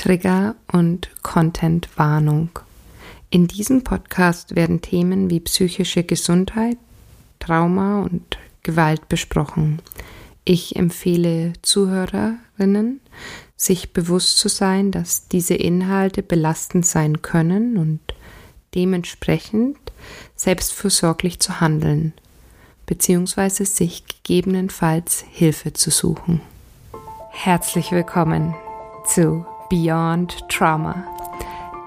Trigger und Content-Warnung. In diesem Podcast werden Themen wie psychische Gesundheit, Trauma und Gewalt besprochen. Ich empfehle Zuhörerinnen, sich bewusst zu sein, dass diese Inhalte belastend sein können und dementsprechend selbstfürsorglich zu handeln, beziehungsweise sich gegebenenfalls Hilfe zu suchen. Herzlich willkommen zu Beyond Trauma,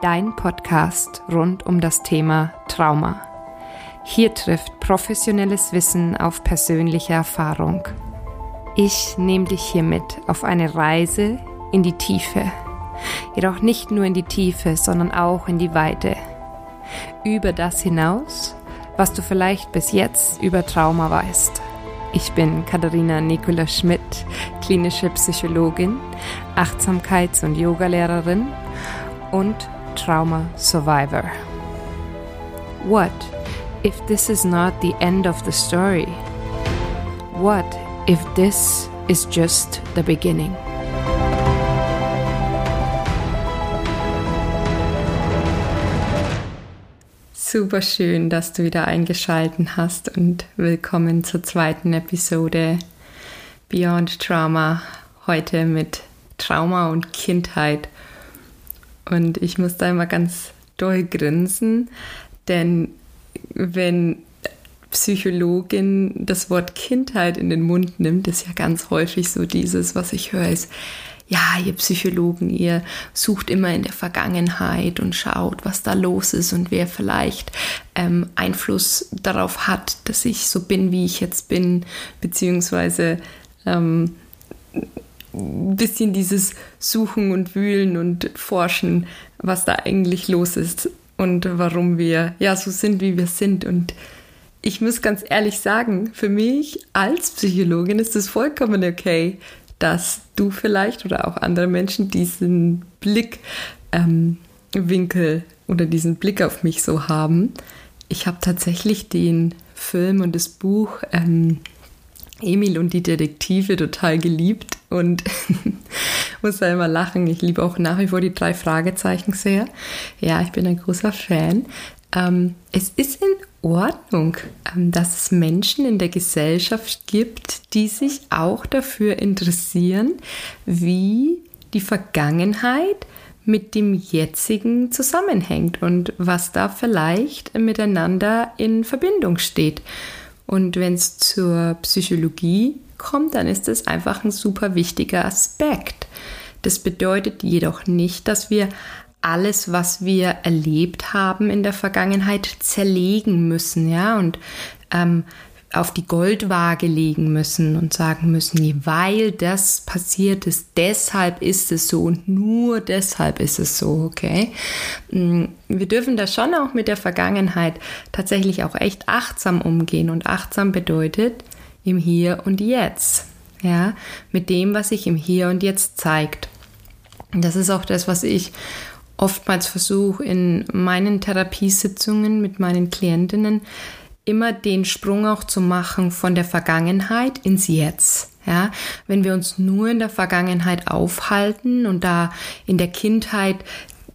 dein Podcast rund um das Thema Trauma. Hier trifft professionelles Wissen auf persönliche Erfahrung. Ich nehme dich hiermit auf eine Reise in die Tiefe. Jedoch nicht nur in die Tiefe, sondern auch in die Weite. Über das hinaus, was du vielleicht bis jetzt über Trauma weißt. Ich bin Katharina Nicola Schmidt, klinische Psychologin, Achtsamkeits- und Yogalehrerin und Trauma Survivor. What if this is not the end of the story? What if this is just the beginning? Super schön, dass du wieder eingeschalten hast und willkommen zur zweiten Episode Beyond Trauma. Heute mit Trauma und Kindheit. Und ich muss da immer ganz doll grinsen, denn wenn Psychologin das Wort Kindheit in den Mund nimmt, ist ja ganz häufig so dieses, was ich höre, ist, ja, ihr Psychologen, ihr sucht immer in der Vergangenheit und schaut, was da los ist und wer vielleicht ähm, Einfluss darauf hat, dass ich so bin, wie ich jetzt bin, beziehungsweise ähm, ein bisschen dieses Suchen und Wühlen und Forschen, was da eigentlich los ist und warum wir ja so sind, wie wir sind. Und ich muss ganz ehrlich sagen, für mich als Psychologin ist es vollkommen okay, dass du vielleicht oder auch andere Menschen diesen Blickwinkel ähm, oder diesen Blick auf mich so haben. Ich habe tatsächlich den Film und das Buch ähm, Emil und die Detektive total geliebt und muss da immer lachen. Ich liebe auch nach wie vor die drei Fragezeichen sehr. Ja, ich bin ein großer Fan. Ähm, es ist in Ordnung, ähm, dass es Menschen in der Gesellschaft gibt, die sich auch dafür interessieren, wie die Vergangenheit mit dem jetzigen zusammenhängt und was da vielleicht miteinander in Verbindung steht. Und wenn es zur Psychologie kommt, dann ist es einfach ein super wichtiger Aspekt. Das bedeutet jedoch nicht, dass wir alles, was wir erlebt haben in der Vergangenheit, zerlegen müssen, ja, und ähm, auf die Goldwaage legen müssen und sagen müssen, weil das passiert ist, deshalb ist es so und nur deshalb ist es so, okay? Mm, wir dürfen da schon auch mit der Vergangenheit tatsächlich auch echt achtsam umgehen und achtsam bedeutet im Hier und Jetzt, ja, mit dem, was sich im Hier und Jetzt zeigt. Das ist auch das, was ich oftmals versuche in meinen Therapiesitzungen mit meinen Klientinnen immer den Sprung auch zu machen von der Vergangenheit ins Jetzt. Ja, wenn wir uns nur in der Vergangenheit aufhalten und da in der Kindheit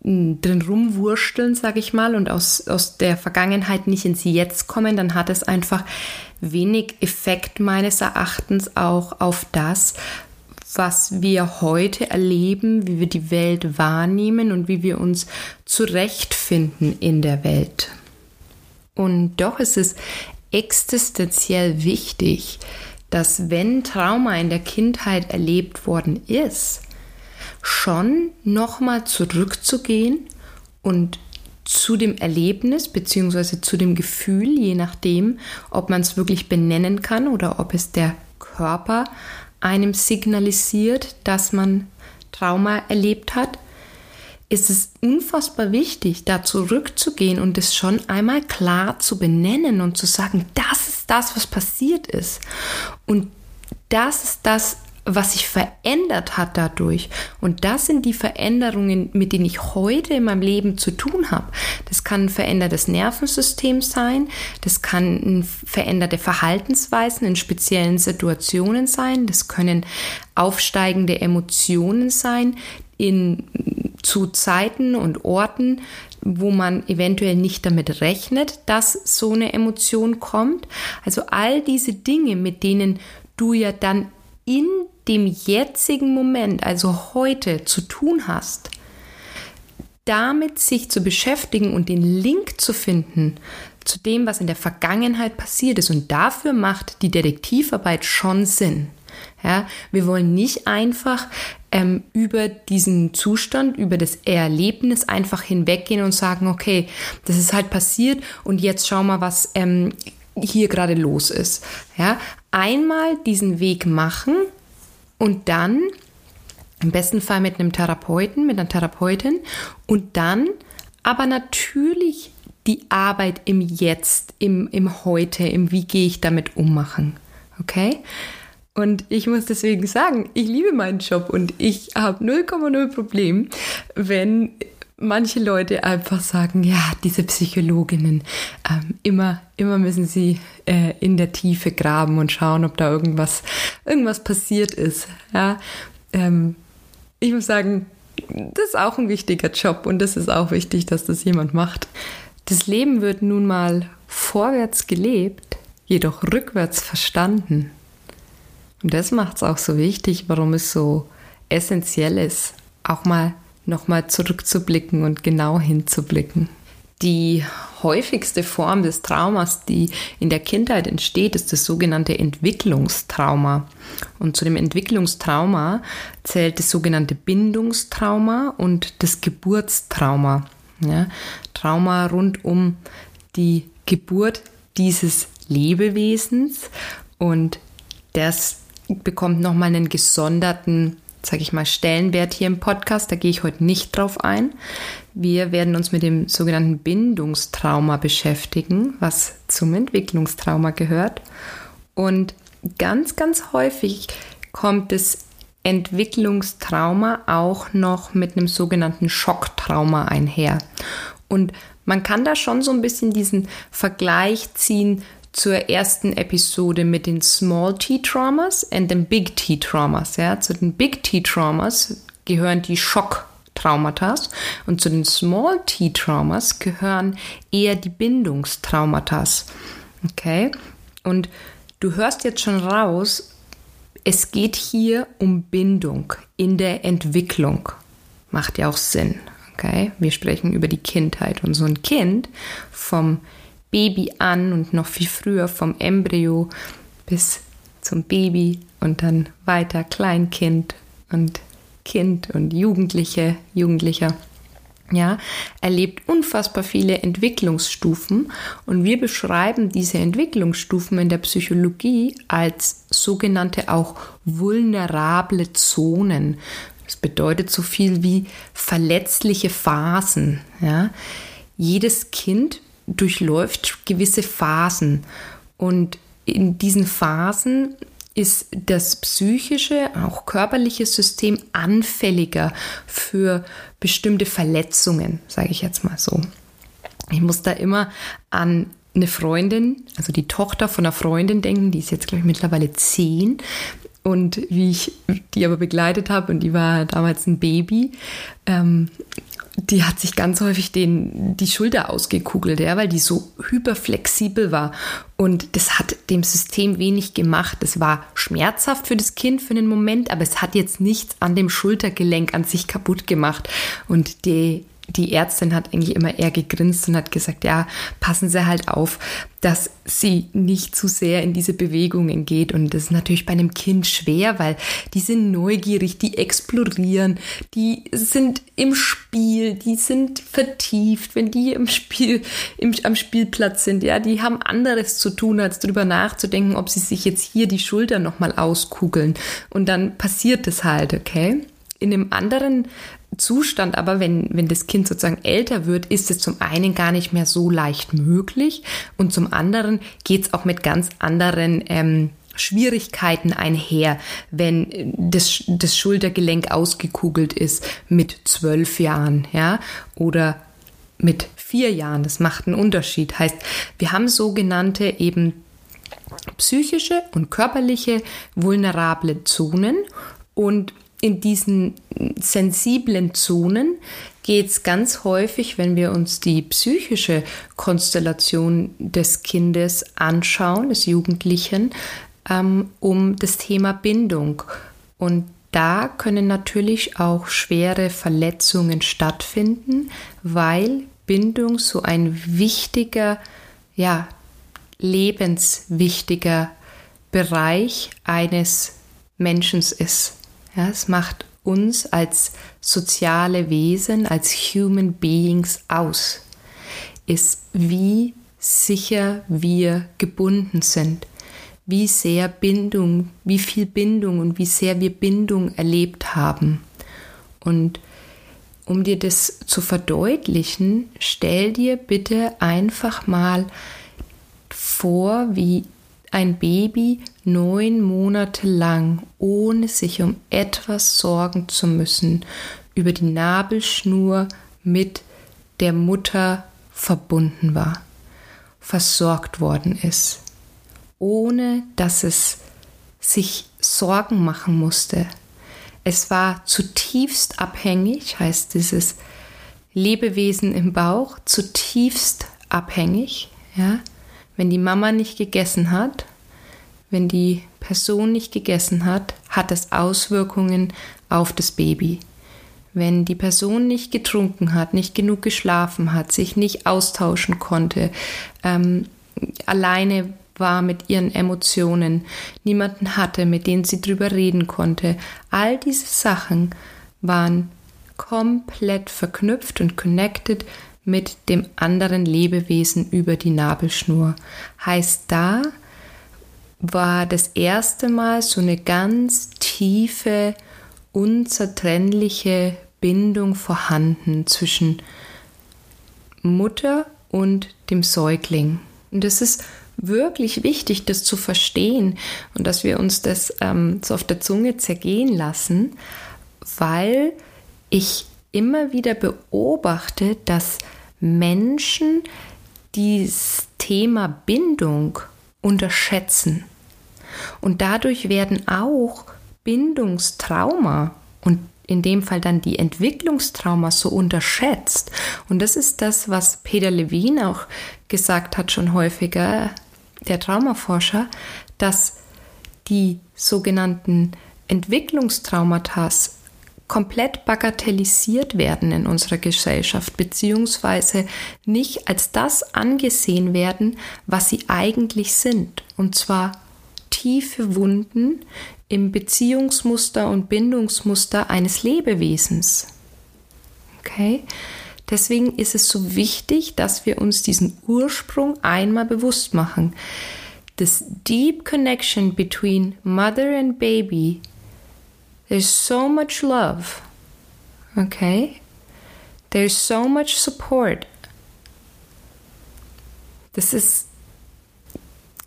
hm, drin rumwursteln, sage ich mal, und aus, aus der Vergangenheit nicht ins Jetzt kommen, dann hat es einfach wenig Effekt meines Erachtens auch auf das, was wir heute erleben, wie wir die Welt wahrnehmen und wie wir uns zurechtfinden in der Welt. Und doch ist es existenziell wichtig, dass wenn Trauma in der Kindheit erlebt worden ist, schon nochmal zurückzugehen und zu dem Erlebnis bzw. zu dem Gefühl, je nachdem, ob man es wirklich benennen kann oder ob es der Körper einem signalisiert, dass man Trauma erlebt hat, ist es unfassbar wichtig, da zurückzugehen und es schon einmal klar zu benennen und zu sagen, das ist das, was passiert ist. Und das ist das, was sich verändert hat dadurch. Und das sind die Veränderungen, mit denen ich heute in meinem Leben zu tun habe. Das kann ein verändertes Nervensystem sein, das kann veränderte Verhaltensweisen in speziellen Situationen sein, das können aufsteigende Emotionen sein in zu Zeiten und Orten, wo man eventuell nicht damit rechnet, dass so eine Emotion kommt. Also all diese Dinge, mit denen du ja dann in dem jetzigen Moment, also heute, zu tun hast, damit sich zu beschäftigen und den Link zu finden zu dem, was in der Vergangenheit passiert ist. Und dafür macht die Detektivarbeit schon Sinn. Ja, wir wollen nicht einfach ähm, über diesen Zustand, über das Erlebnis einfach hinweggehen und sagen, okay, das ist halt passiert und jetzt schau mal, was ähm, hier gerade los ist. Ja, einmal diesen Weg machen und dann im besten Fall mit einem Therapeuten, mit einer Therapeutin und dann aber natürlich die Arbeit im Jetzt, im, im Heute, im Wie gehe ich damit um machen. Okay? Und ich muss deswegen sagen, ich liebe meinen Job und ich habe 0,0 Problem, wenn manche Leute einfach sagen, ja, diese Psychologinnen, ähm, immer, immer müssen sie äh, in der Tiefe graben und schauen, ob da irgendwas, irgendwas passiert ist. Ja, ähm, ich muss sagen, das ist auch ein wichtiger Job und das ist auch wichtig, dass das jemand macht. Das Leben wird nun mal vorwärts gelebt, jedoch rückwärts verstanden. Und das macht es auch so wichtig, warum es so essentiell ist, auch mal nochmal zurückzublicken und genau hinzublicken. Die häufigste Form des Traumas, die in der Kindheit entsteht, ist das sogenannte Entwicklungstrauma. Und zu dem Entwicklungstrauma zählt das sogenannte Bindungstrauma und das Geburtstrauma. Ja, Trauma rund um die Geburt dieses Lebewesens und das bekommt nochmal einen gesonderten, sage ich mal, Stellenwert hier im Podcast. Da gehe ich heute nicht drauf ein. Wir werden uns mit dem sogenannten Bindungstrauma beschäftigen, was zum Entwicklungstrauma gehört. Und ganz, ganz häufig kommt es Entwicklungstrauma auch noch mit einem sogenannten Schocktrauma einher. Und man kann da schon so ein bisschen diesen Vergleich ziehen zur ersten Episode mit den Small T-Traumas und den Big T-Traumas. Ja? Zu den Big T-Traumas gehören die Schocktraumata und zu den Small T-Traumas gehören eher die Bindungstraumata. Okay? Und du hörst jetzt schon raus, es geht hier um Bindung in der Entwicklung. Macht ja auch Sinn. Okay? Wir sprechen über die Kindheit. Und so ein Kind vom Baby an und noch viel früher vom Embryo bis zum Baby und dann weiter Kleinkind und Kind und Jugendliche, Jugendlicher ja, erlebt unfassbar viele Entwicklungsstufen und wir beschreiben diese Entwicklungsstufen in der Psychologie als sogenannte auch vulnerable Zonen. Das bedeutet so viel wie verletzliche Phasen. Ja. Jedes Kind durchläuft gewisse Phasen und in diesen Phasen ist das psychische, auch körperliche System anfälliger für bestimmte Verletzungen, sage ich jetzt mal so. Ich muss da immer an eine Freundin, also die Tochter von einer Freundin denken, die ist jetzt, glaube ich, mittlerweile zehn. Und wie ich die aber begleitet habe, und die war damals ein Baby, ähm, die hat sich ganz häufig den, die Schulter ausgekugelt, ja, weil die so hyperflexibel war. Und das hat dem System wenig gemacht. Es war schmerzhaft für das Kind für einen Moment, aber es hat jetzt nichts an dem Schultergelenk an sich kaputt gemacht. Und die die Ärztin hat eigentlich immer eher gegrinst und hat gesagt, ja, passen Sie halt auf, dass sie nicht zu sehr in diese Bewegungen geht. Und das ist natürlich bei einem Kind schwer, weil die sind neugierig, die explorieren, die sind im Spiel, die sind vertieft, wenn die im Spiel, im, am Spielplatz sind, ja, die haben anderes zu tun, als darüber nachzudenken, ob sie sich jetzt hier die Schulter nochmal auskugeln. Und dann passiert das halt, okay? in einem anderen Zustand, aber wenn, wenn das Kind sozusagen älter wird, ist es zum einen gar nicht mehr so leicht möglich und zum anderen geht es auch mit ganz anderen ähm, Schwierigkeiten einher, wenn das, das Schultergelenk ausgekugelt ist mit zwölf Jahren, ja, oder mit vier Jahren. Das macht einen Unterschied. Heißt, wir haben sogenannte eben psychische und körperliche vulnerable Zonen und in diesen sensiblen Zonen geht es ganz häufig, wenn wir uns die psychische Konstellation des Kindes anschauen, des Jugendlichen, ähm, um das Thema Bindung. Und da können natürlich auch schwere Verletzungen stattfinden, weil Bindung so ein wichtiger, ja, lebenswichtiger Bereich eines Menschen ist. Ja, es macht uns als soziale Wesen, als Human Beings aus, ist wie sicher wir gebunden sind, wie sehr Bindung, wie viel Bindung und wie sehr wir Bindung erlebt haben. Und um dir das zu verdeutlichen, stell dir bitte einfach mal vor, wie ein Baby neun Monate lang, ohne sich um etwas sorgen zu müssen, über die Nabelschnur mit der Mutter verbunden war, versorgt worden ist, ohne dass es sich Sorgen machen musste. Es war zutiefst abhängig, heißt dieses Lebewesen im Bauch, zutiefst abhängig, ja, wenn die Mama nicht gegessen hat, wenn die Person nicht gegessen hat, hat es Auswirkungen auf das Baby. Wenn die Person nicht getrunken hat, nicht genug geschlafen hat, sich nicht austauschen konnte, ähm, alleine war mit ihren Emotionen, niemanden hatte, mit dem sie drüber reden konnte, all diese Sachen waren komplett verknüpft und connected mit dem anderen Lebewesen über die Nabelschnur. Heißt da, war das erste Mal so eine ganz tiefe, unzertrennliche Bindung vorhanden zwischen Mutter und dem Säugling. Und es ist wirklich wichtig, das zu verstehen und dass wir uns das ähm, so auf der Zunge zergehen lassen, weil ich immer wieder beobachte, dass Menschen dieses Thema Bindung unterschätzen. Und dadurch werden auch Bindungstrauma und in dem Fall dann die Entwicklungstrauma so unterschätzt. Und das ist das, was Peter Levine auch gesagt hat, schon häufiger, der Traumaforscher, dass die sogenannten Entwicklungstraumata komplett bagatellisiert werden in unserer Gesellschaft, beziehungsweise nicht als das angesehen werden, was sie eigentlich sind. Und zwar tiefe Wunden im Beziehungsmuster und Bindungsmuster eines Lebewesens. Okay? Deswegen ist es so wichtig, dass wir uns diesen Ursprung einmal bewusst machen. This deep connection between mother and baby There's so much love. Okay? There's so much support. Das ist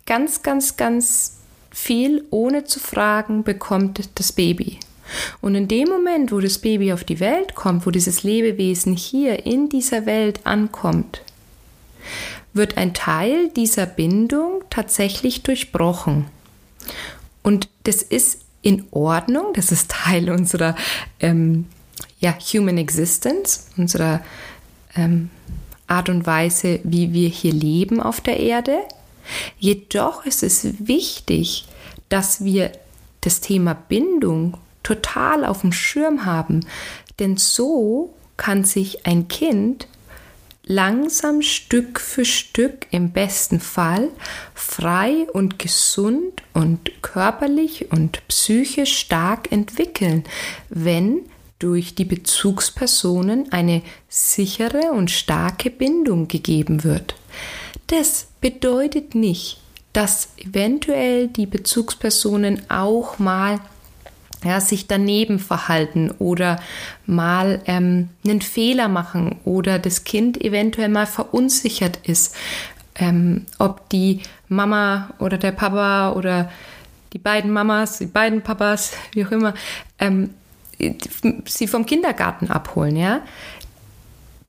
ganz, ganz, ganz viel, ohne zu fragen, bekommt das Baby. Und in dem Moment, wo das Baby auf die Welt kommt, wo dieses Lebewesen hier in dieser Welt ankommt, wird ein Teil dieser Bindung tatsächlich durchbrochen. Und das ist in Ordnung. Das ist Teil unserer ähm, ja, Human Existence, unserer ähm, Art und Weise, wie wir hier leben auf der Erde. Jedoch ist es wichtig, dass wir das Thema Bindung total auf dem Schirm haben, denn so kann sich ein Kind langsam Stück für Stück im besten Fall frei und gesund und körperlich und psychisch stark entwickeln, wenn durch die Bezugspersonen eine sichere und starke Bindung gegeben wird. Das bedeutet nicht, dass eventuell die Bezugspersonen auch mal ja, sich daneben verhalten oder mal ähm, einen Fehler machen oder das Kind eventuell mal verunsichert ist, ähm, ob die Mama oder der Papa oder die beiden Mamas, die beiden Papas, wie auch immer, ähm, sie vom Kindergarten abholen, ja.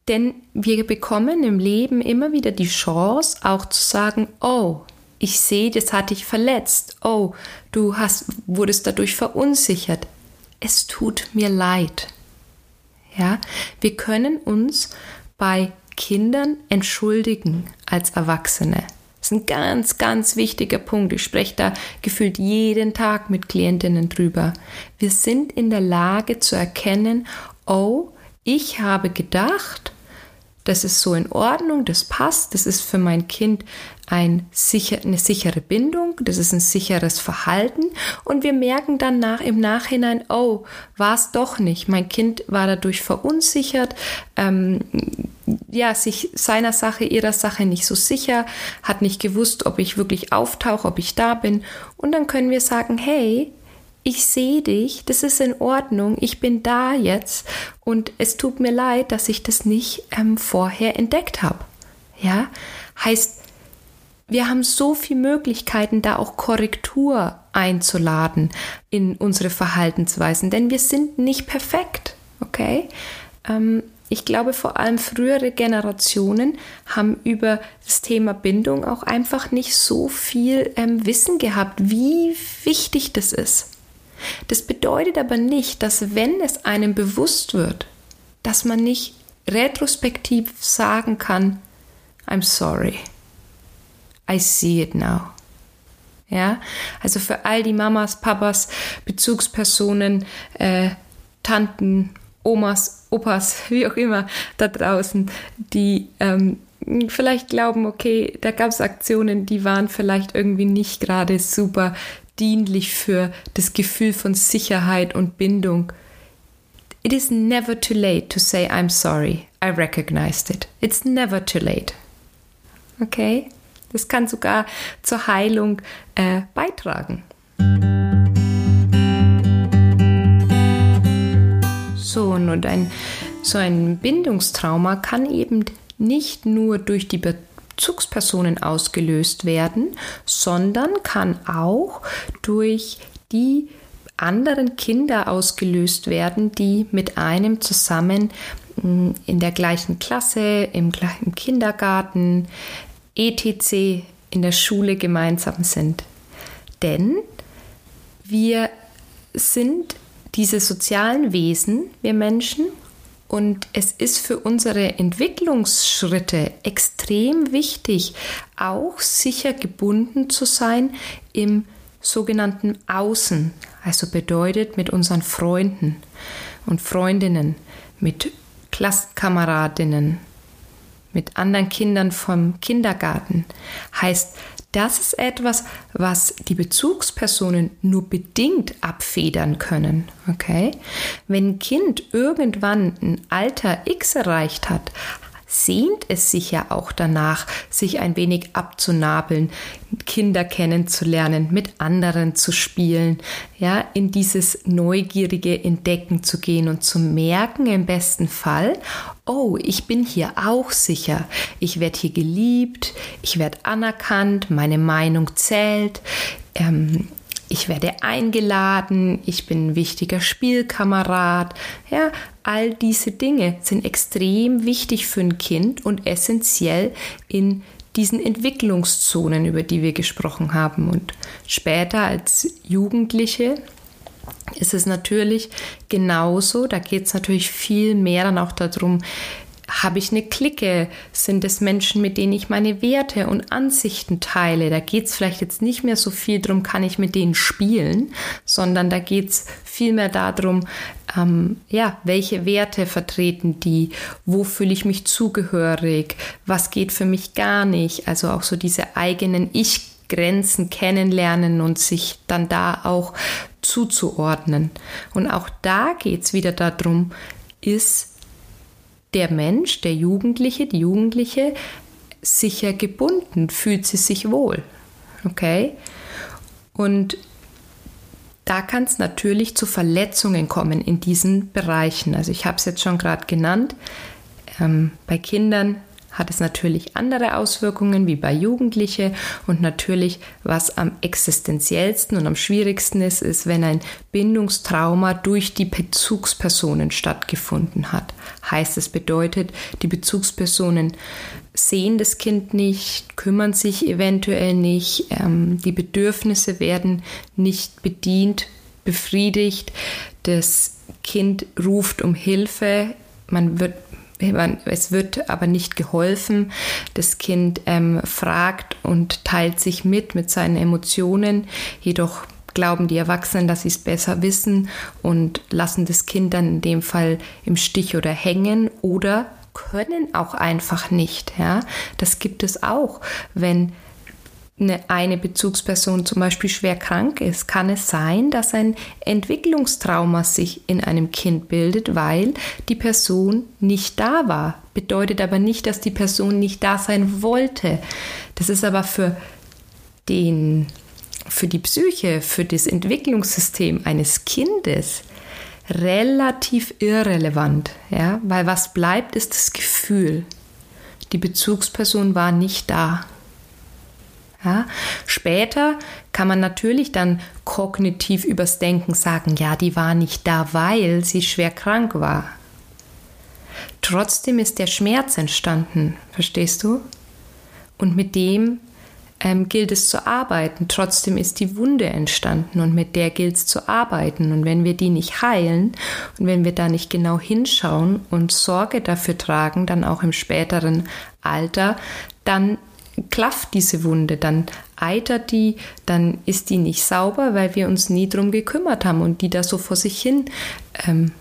Denn wir bekommen im Leben immer wieder die Chance, auch zu sagen, oh, ich sehe, das hat dich verletzt. Oh, du hast, wurdest dadurch verunsichert. es tut mir leid. Ja, wir können uns bei Kindern entschuldigen als Erwachsene. Das ist ein ganz, ganz wichtiger Punkt. Ich spreche da gefühlt jeden Tag mit Klientinnen drüber. Wir sind in der Lage zu erkennen, oh, ich habe gedacht, das ist so in Ordnung, das passt, das ist für mein Kind ein sicher, eine sichere Bindung, das ist ein sicheres Verhalten und wir merken dann nach, im Nachhinein, oh, war es doch nicht. Mein Kind war dadurch verunsichert, ähm, ja, sich seiner Sache, ihrer Sache nicht so sicher, hat nicht gewusst, ob ich wirklich auftauche, ob ich da bin. Und dann können wir sagen, hey, ich sehe dich, das ist in Ordnung, ich bin da jetzt und es tut mir leid, dass ich das nicht ähm, vorher entdeckt habe. Ja, heißt, wir haben so viele Möglichkeiten, da auch Korrektur einzuladen in unsere Verhaltensweisen, denn wir sind nicht perfekt, okay? Ähm, ich glaube, vor allem frühere Generationen haben über das Thema Bindung auch einfach nicht so viel ähm, Wissen gehabt, wie wichtig das ist. Das bedeutet aber nicht, dass wenn es einem bewusst wird, dass man nicht retrospektiv sagen kann, I'm sorry. I see it now. Ja, also für all die Mamas, Papas, Bezugspersonen, äh, Tanten, Omas, Opas, wie auch immer da draußen, die ähm, vielleicht glauben, okay, da gab es Aktionen, die waren vielleicht irgendwie nicht gerade super dienlich für das Gefühl von Sicherheit und Bindung. It is never too late to say I'm sorry. I recognized it. It's never too late. Okay? Das kann sogar zur Heilung äh, beitragen. So, und ein, so ein Bindungstrauma kann eben nicht nur durch die Bezugspersonen ausgelöst werden, sondern kann auch durch die anderen Kinder ausgelöst werden, die mit einem zusammen mm, in der gleichen Klasse, im gleichen Kindergarten, etc. in der Schule gemeinsam sind. Denn wir sind diese sozialen Wesen, wir Menschen, und es ist für unsere Entwicklungsschritte extrem wichtig, auch sicher gebunden zu sein im sogenannten Außen. Also bedeutet mit unseren Freunden und Freundinnen, mit Klassenkameradinnen, mit anderen Kindern vom Kindergarten. Heißt, das ist etwas, was die Bezugspersonen nur bedingt abfedern können. Okay? Wenn ein Kind irgendwann ein Alter X erreicht hat, sehnt es sich ja auch danach, sich ein wenig abzunabeln, Kinder kennenzulernen, mit anderen zu spielen, ja, in dieses neugierige Entdecken zu gehen und zu merken im besten Fall, oh, ich bin hier auch sicher, ich werde hier geliebt, ich werde anerkannt, meine Meinung zählt, ähm, ich werde eingeladen, ich bin ein wichtiger Spielkamerad. Ja, all diese Dinge sind extrem wichtig für ein Kind und essentiell in diesen Entwicklungszonen, über die wir gesprochen haben. Und später als Jugendliche ist es natürlich genauso. Da geht es natürlich viel mehr dann auch darum, habe ich eine Clique? Sind es Menschen, mit denen ich meine Werte und Ansichten teile? Da geht es vielleicht jetzt nicht mehr so viel darum, kann ich mit denen spielen, sondern da geht es vielmehr darum, ähm, ja, welche Werte vertreten die? Wo fühle ich mich zugehörig? Was geht für mich gar nicht? Also auch so diese eigenen Ich-Grenzen kennenlernen und sich dann da auch zuzuordnen. Und auch da geht es wieder darum, ist der Mensch, der Jugendliche, die Jugendliche sicher gebunden, fühlt sie sich wohl. Okay? Und da kann es natürlich zu Verletzungen kommen in diesen Bereichen. Also ich habe es jetzt schon gerade genannt. Ähm, bei Kindern hat es natürlich andere Auswirkungen wie bei Jugendlichen und natürlich, was am existenziellsten und am schwierigsten ist, ist, wenn ein Bindungstrauma durch die Bezugspersonen stattgefunden hat. Heißt es bedeutet, die Bezugspersonen sehen das Kind nicht, kümmern sich eventuell nicht, ähm, die Bedürfnisse werden nicht bedient befriedigt, das Kind ruft um Hilfe, man wird es wird aber nicht geholfen. Das Kind ähm, fragt und teilt sich mit mit seinen Emotionen. Jedoch glauben die Erwachsenen, dass sie es besser wissen und lassen das Kind dann in dem Fall im Stich oder hängen oder können auch einfach nicht. Ja, das gibt es auch, wenn eine, eine Bezugsperson zum Beispiel schwer krank ist, kann es sein, dass ein Entwicklungstrauma sich in einem Kind bildet, weil die Person nicht da war. Bedeutet aber nicht, dass die Person nicht da sein wollte. Das ist aber für den, für die Psyche, für das Entwicklungssystem eines Kindes relativ irrelevant, ja, weil was bleibt, ist das Gefühl. Die Bezugsperson war nicht da. Ja, später kann man natürlich dann kognitiv übers Denken sagen, ja, die war nicht da, weil sie schwer krank war. Trotzdem ist der Schmerz entstanden, verstehst du? Und mit dem ähm, gilt es zu arbeiten. Trotzdem ist die Wunde entstanden und mit der gilt es zu arbeiten. Und wenn wir die nicht heilen und wenn wir da nicht genau hinschauen und Sorge dafür tragen, dann auch im späteren Alter, dann klafft diese Wunde, dann eitert die, dann ist die nicht sauber, weil wir uns nie drum gekümmert haben und die da so vor sich hin ähm,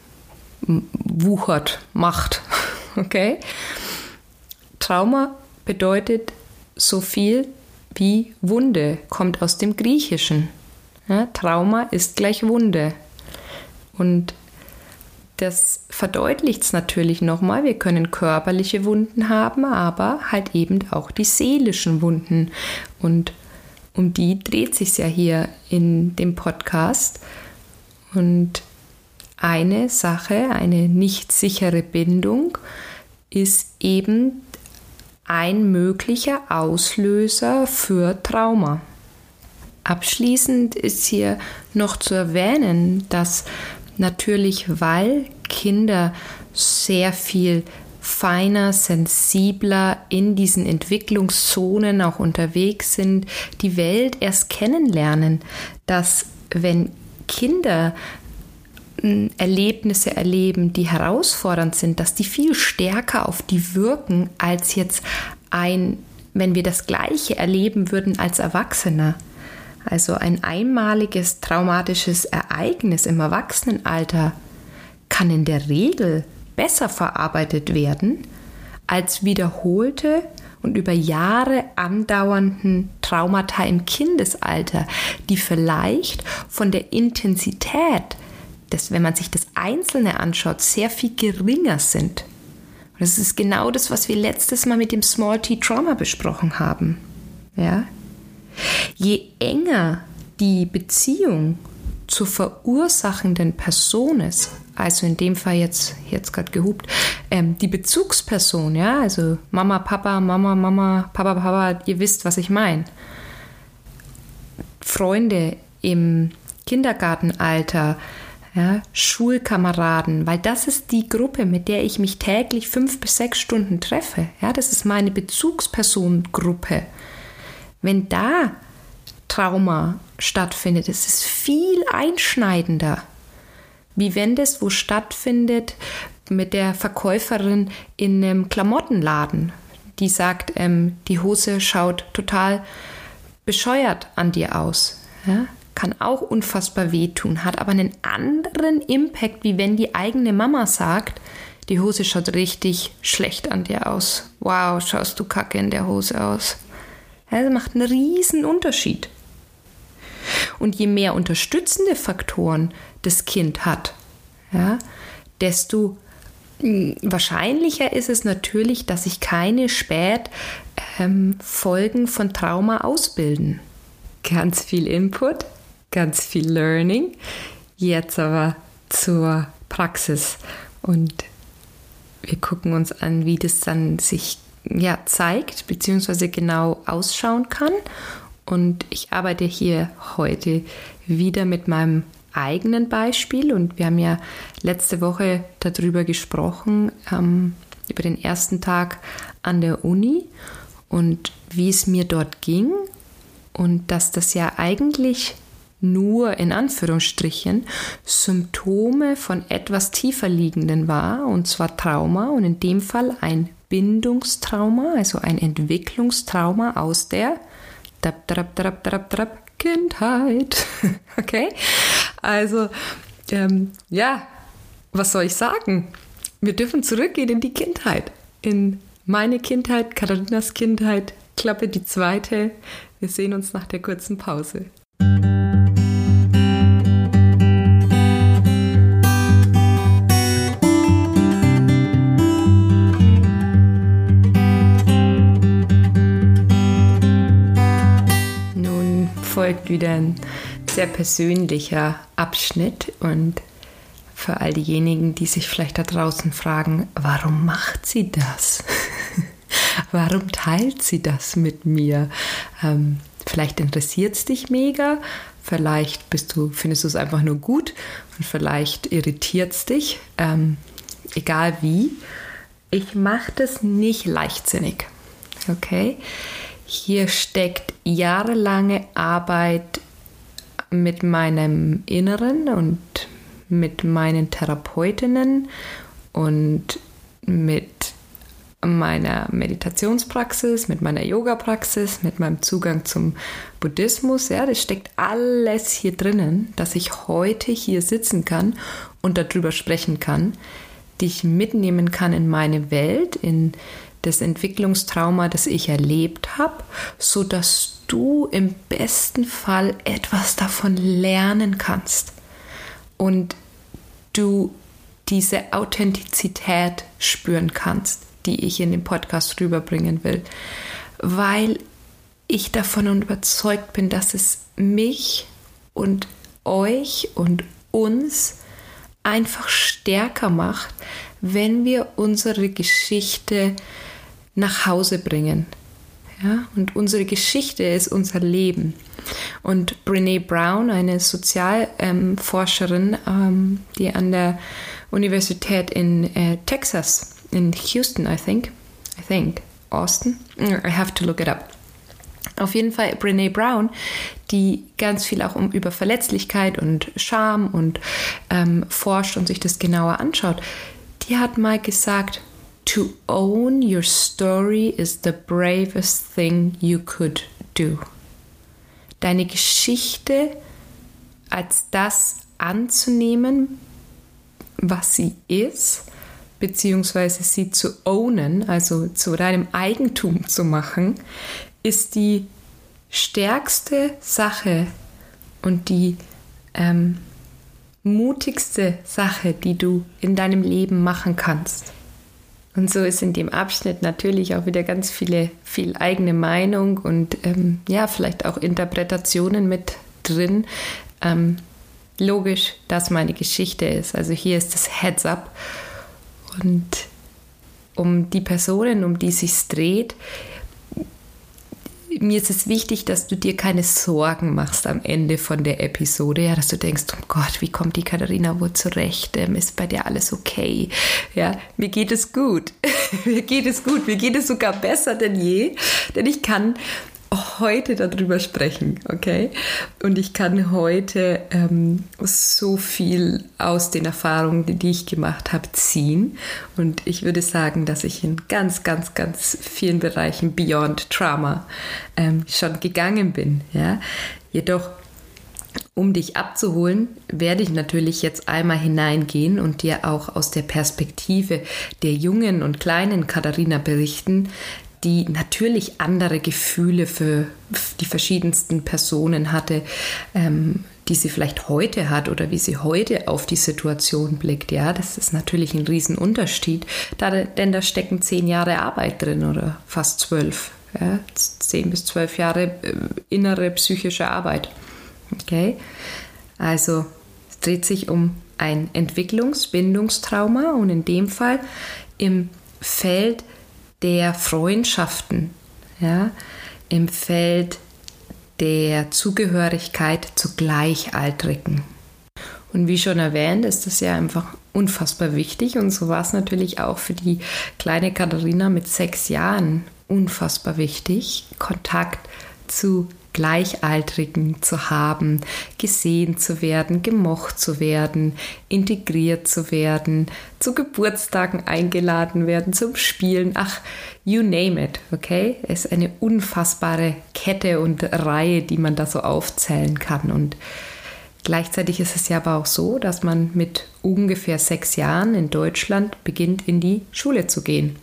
wuchert, macht. Okay? Trauma bedeutet so viel wie Wunde, kommt aus dem Griechischen. Ja, Trauma ist gleich Wunde. Und das verdeutlicht es natürlich nochmal. Wir können körperliche Wunden haben, aber halt eben auch die seelischen Wunden. Und um die dreht sich ja hier in dem Podcast. Und eine Sache, eine nicht sichere Bindung, ist eben ein möglicher Auslöser für Trauma. Abschließend ist hier noch zu erwähnen, dass Natürlich, weil Kinder sehr viel feiner, sensibler in diesen Entwicklungszonen auch unterwegs sind, die Welt erst kennenlernen, dass wenn Kinder hm, Erlebnisse erleben, die herausfordernd sind, dass die viel stärker auf die wirken als jetzt ein, wenn wir das Gleiche erleben würden als Erwachsene. Also ein einmaliges traumatisches Ereignis im Erwachsenenalter kann in der Regel besser verarbeitet werden als wiederholte und über Jahre andauernden Traumata im Kindesalter, die vielleicht von der Intensität, des, wenn man sich das Einzelne anschaut, sehr viel geringer sind. Und das ist genau das, was wir letztes Mal mit dem Small T Trauma besprochen haben. Ja, Je enger die Beziehung zur verursachenden Person ist, also in dem Fall jetzt, jetzt gerade gehupt, ähm, die Bezugsperson, ja, also Mama, Papa, Mama, Mama, Papa, Papa, ihr wisst, was ich meine. Freunde im Kindergartenalter, ja, Schulkameraden, weil das ist die Gruppe, mit der ich mich täglich fünf bis sechs Stunden treffe. Ja, das ist meine Bezugspersonengruppe. Wenn da Trauma stattfindet, ist es viel einschneidender, wie wenn das wo stattfindet mit der Verkäuferin in einem Klamottenladen, die sagt, ähm, die Hose schaut total bescheuert an dir aus. Ja? Kann auch unfassbar wehtun, hat aber einen anderen Impact, wie wenn die eigene Mama sagt, die Hose schaut richtig schlecht an dir aus. Wow, schaust du kacke in der Hose aus. Das macht einen riesen Unterschied. Und je mehr unterstützende Faktoren das Kind hat, ja, desto hm, wahrscheinlicher ist es natürlich, dass sich keine Spätfolgen ähm, von Trauma ausbilden. Ganz viel Input, ganz viel Learning. Jetzt aber zur Praxis und wir gucken uns an, wie das dann sich ja, zeigt bzw. genau ausschauen kann. Und ich arbeite hier heute wieder mit meinem eigenen Beispiel und wir haben ja letzte Woche darüber gesprochen, ähm, über den ersten Tag an der Uni und wie es mir dort ging und dass das ja eigentlich nur in Anführungsstrichen Symptome von etwas tiefer liegenden war, und zwar Trauma und in dem Fall ein Bindungstrauma, also ein Entwicklungstrauma aus der Kindheit. Okay? Also, ähm, ja, was soll ich sagen? Wir dürfen zurückgehen in die Kindheit. In meine Kindheit, Katharinas Kindheit, Klappe die zweite. Wir sehen uns nach der kurzen Pause. Folgt wieder ein sehr persönlicher Abschnitt und für all diejenigen, die sich vielleicht da draußen fragen, warum macht sie das? warum teilt sie das mit mir? Ähm, vielleicht interessiert es dich mega, vielleicht bist du, findest du es einfach nur gut und vielleicht irritiert es dich, ähm, egal wie. Ich mache das nicht leichtsinnig. Okay? Hier steckt jahrelange Arbeit mit meinem Inneren und mit meinen Therapeutinnen und mit meiner Meditationspraxis, mit meiner Yoga-Praxis, mit meinem Zugang zum Buddhismus. Ja, das steckt alles hier drinnen, dass ich heute hier sitzen kann und darüber sprechen kann, die ich mitnehmen kann in meine Welt, in das Entwicklungstrauma, das ich erlebt habe, so dass du im besten Fall etwas davon lernen kannst. Und du diese Authentizität spüren kannst, die ich in den Podcast rüberbringen will, weil ich davon überzeugt bin, dass es mich und euch und uns einfach stärker macht, wenn wir unsere Geschichte nach Hause bringen. Ja? Und unsere Geschichte ist unser Leben. Und Brene Brown, eine Sozialforscherin, ähm, die an der Universität in äh, Texas, in Houston, I think, I think, Austin, I have to look it up. Auf jeden Fall Brene Brown, die ganz viel auch um über Verletzlichkeit und Scham und ähm, forscht und sich das genauer anschaut, die hat mal gesagt, to own your story is the bravest thing you could do deine Geschichte als das anzunehmen, was sie ist, beziehungsweise sie zu ownen, also zu deinem Eigentum zu machen, ist die stärkste Sache und die ähm, mutigste Sache, die du in deinem Leben machen kannst. Und so ist in dem Abschnitt natürlich auch wieder ganz viele, viel eigene Meinung und ähm, ja, vielleicht auch Interpretationen mit drin. Ähm, logisch, dass meine Geschichte ist. Also hier ist das Heads up. Und um die Personen, um die es sich dreht, mir ist es wichtig, dass du dir keine Sorgen machst am Ende von der Episode, ja, dass du denkst, oh Gott, wie kommt die Katharina wohl zurecht? Ähm, ist bei dir alles okay? Ja, mir geht es gut. mir geht es gut. Mir geht es sogar besser denn je, denn ich kann heute darüber sprechen, okay? Und ich kann heute ähm, so viel aus den Erfahrungen, die ich gemacht habe, ziehen. Und ich würde sagen, dass ich in ganz, ganz, ganz vielen Bereichen Beyond Trauma ähm, schon gegangen bin, ja? Jedoch um dich abzuholen, werde ich natürlich jetzt einmal hineingehen und dir auch aus der Perspektive der jungen und kleinen Katharina berichten, die natürlich andere Gefühle für die verschiedensten Personen hatte, ähm, die sie vielleicht heute hat oder wie sie heute auf die Situation blickt. Ja, das ist natürlich ein Riesenunterschied, da, denn da stecken zehn Jahre Arbeit drin oder fast zwölf. Ja, zehn bis zwölf Jahre äh, innere psychische Arbeit. Okay, also es dreht sich um ein Entwicklungsbindungstrauma und in dem Fall im Feld der Freundschaften, ja, im Feld der Zugehörigkeit zu Gleichaltrigen. Und wie schon erwähnt, ist das ja einfach unfassbar wichtig. Und so war es natürlich auch für die kleine Katharina mit sechs Jahren unfassbar wichtig, Kontakt zu Gleichaltrigen zu haben, gesehen zu werden, gemocht zu werden, integriert zu werden, zu Geburtstagen eingeladen werden, zum Spielen, ach, you name it, okay? Es ist eine unfassbare Kette und Reihe, die man da so aufzählen kann und Gleichzeitig ist es ja aber auch so, dass man mit ungefähr sechs Jahren in Deutschland beginnt, in die Schule zu gehen.